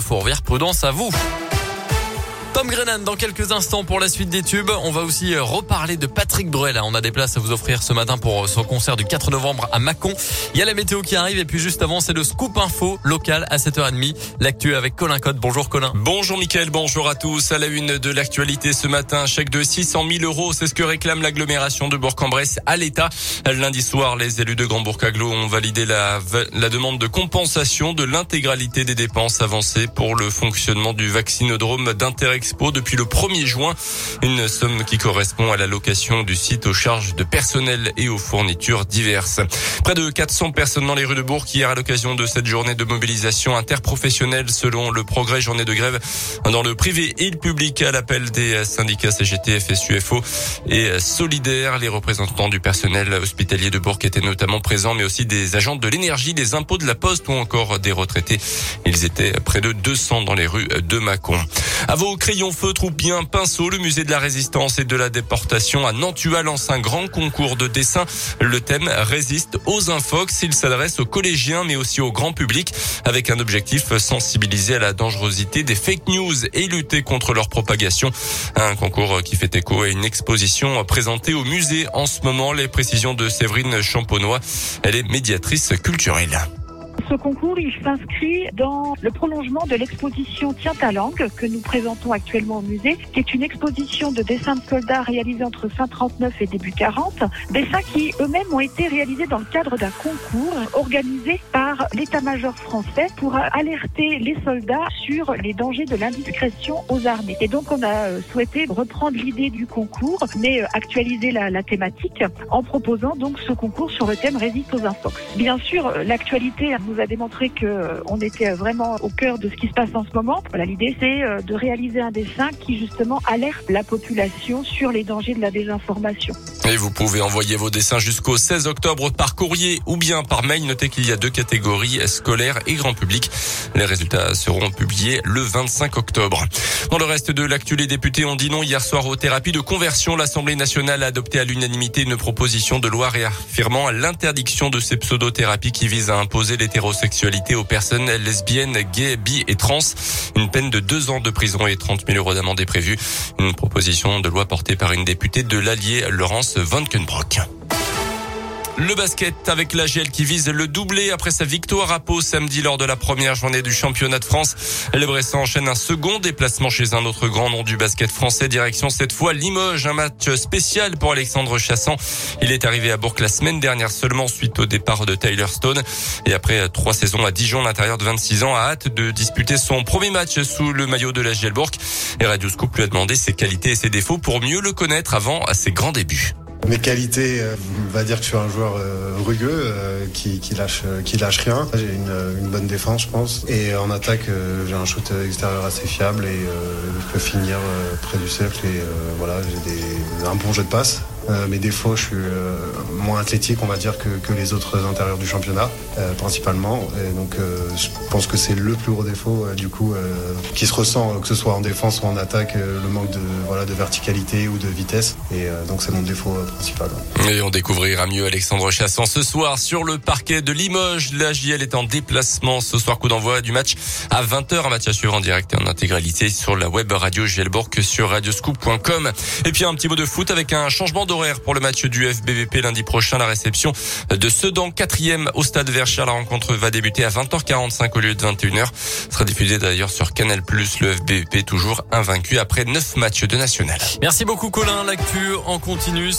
Fourvière. Prudence à vous. Tom Grennan dans quelques instants pour la suite des tubes. On va aussi euh, reparler de Patrick Bruel. On a des places à vous offrir ce matin pour euh, son concert du 4 novembre à Mâcon. Il y a la météo qui arrive et puis juste avant c'est le scoop info local à 7h30. L'actu avec Colin Code. Bonjour Colin. Bonjour Mickaël, bonjour à tous. À la une de l'actualité ce matin, chèque de 600 000 euros. C'est ce que réclame l'agglomération de Bourg-en-Bresse à l'État. Lundi soir, les élus de Grand Bourg-Aglo ont validé la, demande de compensation de l'intégralité des dépenses avancées pour le fonctionnement du vaccinodrome d'Interexpo depuis le 1er juin. Une somme qui correspond à la location du site aux charges de personnel et aux fournitures diverses. Près de 400 personnes dans les rues de Bourg hier à l'occasion de cette journée de mobilisation interprofessionnelle selon le progrès journée de grève dans le privé et le public à l'appel des syndicats CGT, FSUFO et Solidaires. Les représentants du personnel hospitalier de Bourg étaient notamment présents mais aussi des agents de l'énergie, des impôts de la poste ou encore des retraités. Ils étaient près de 200 dans les rues de Mâcon. À vos crayons feutres ou bien pinceaux, le musée de la résistance et de la déportation à Nantua lance un grand concours de dessin. Le thème résiste aux infox. Il s'adresse aux collégiens mais aussi au grand public avec un objectif sensibiliser à la dangerosité des fake news et lutter contre leur propagation. Un concours qui fait écho à une exposition présentée au musée en ce moment. Les précisions de Séverine Champonnois. Elle est médiatrice culturelle. Ce concours, il s'inscrit dans le prolongement de l'exposition Tiens ta langue que nous présentons actuellement au musée, qui est une exposition de dessins de soldats réalisés entre fin 39 et début 40, dessins qui eux-mêmes ont été réalisés dans le cadre d'un concours organisé par l'état-major français pour alerter les soldats sur les dangers de l'indiscrétion aux armées. Et donc on a euh, souhaité reprendre l'idée du concours, mais euh, actualiser la, thématique en proposant donc ce concours sur le thème Résiste aux infox. Bien sûr, euh, l'actualité nous a démontré que on était vraiment au cœur de ce qui se passe en ce moment. L'idée c'est de réaliser un dessin qui justement alerte la population sur les dangers de la désinformation. Et vous pouvez envoyer vos dessins jusqu'au 16 octobre par courrier ou bien par mail. Notez qu'il y a deux catégories, scolaire et grand public. Les résultats seront publiés le 25 octobre. Dans le reste de l'actu, les députés ont dit non hier soir aux thérapies de conversion. L'Assemblée nationale a adopté à l'unanimité une proposition de loi réaffirmant l'interdiction de ces pseudothérapies qui visent à imposer l'hétérosexualité aux personnes lesbiennes, gays, bi et trans. Une peine de deux ans de prison et 30 000 euros d'amende est prévue. Une proposition de loi portée par une députée de l'Allier, Laurence Le basket avec la GL qui vise le doublé après sa victoire à Pau samedi lors de la première journée du championnat de France. Le Bressan enchaîne un second déplacement chez un autre grand nom du basket français. Direction cette fois Limoges, un match spécial pour Alexandre Chassan. Il est arrivé à Bourg la semaine dernière seulement suite au départ de Tyler Stone. Et après trois saisons à Dijon, l'intérieur de 26 ans a hâte de disputer son premier match sous le maillot de la GL Bourg. Et Radio Scoop lui a demandé ses qualités et ses défauts pour mieux le connaître avant ses grands débuts. Mes qualités, euh, on va dire que je suis un joueur euh, rugueux euh, qui, qui lâche qui lâche rien. J'ai une, une, bonne défense, je pense. Et en attaque, j'ai un shoot extérieur assez fiable et je peux finir près du cercle. Et voilà, j'ai un bon jeu de passe. Euh, mes défauts, je suis euh, moins athlétique, on va dire, que, que, les autres intérieurs du championnat, euh, principalement. Et donc, je pense que c'est le plus gros défaut, du coup, qui se ressent, que ce soit en défense ou en attaque, le manque de, voilà, de verticalité ou de vitesse. Et donc, c'est mon défaut principal. Et on découvrira mieux Alexandre Chassan ce soir sur le parquet de Limoges. La JL est en déplacement ce soir, coup d'envoi du match à 20h, un match à suivre en direct et en intégralité sur la web radio Gielborg sur radioscoop.com. Et puis un petit mot de foot avec un changement de pour le match du FBVP lundi prochain. La réception de Sedan, quatrième au stade Verchères. La rencontre va débuter à 20h45 au lieu de 21h. sera diffusée d'ailleurs sur Canal+. Le FBVP toujours invaincu après neuf matchs de national. Merci beaucoup Colin. L'actu en continu.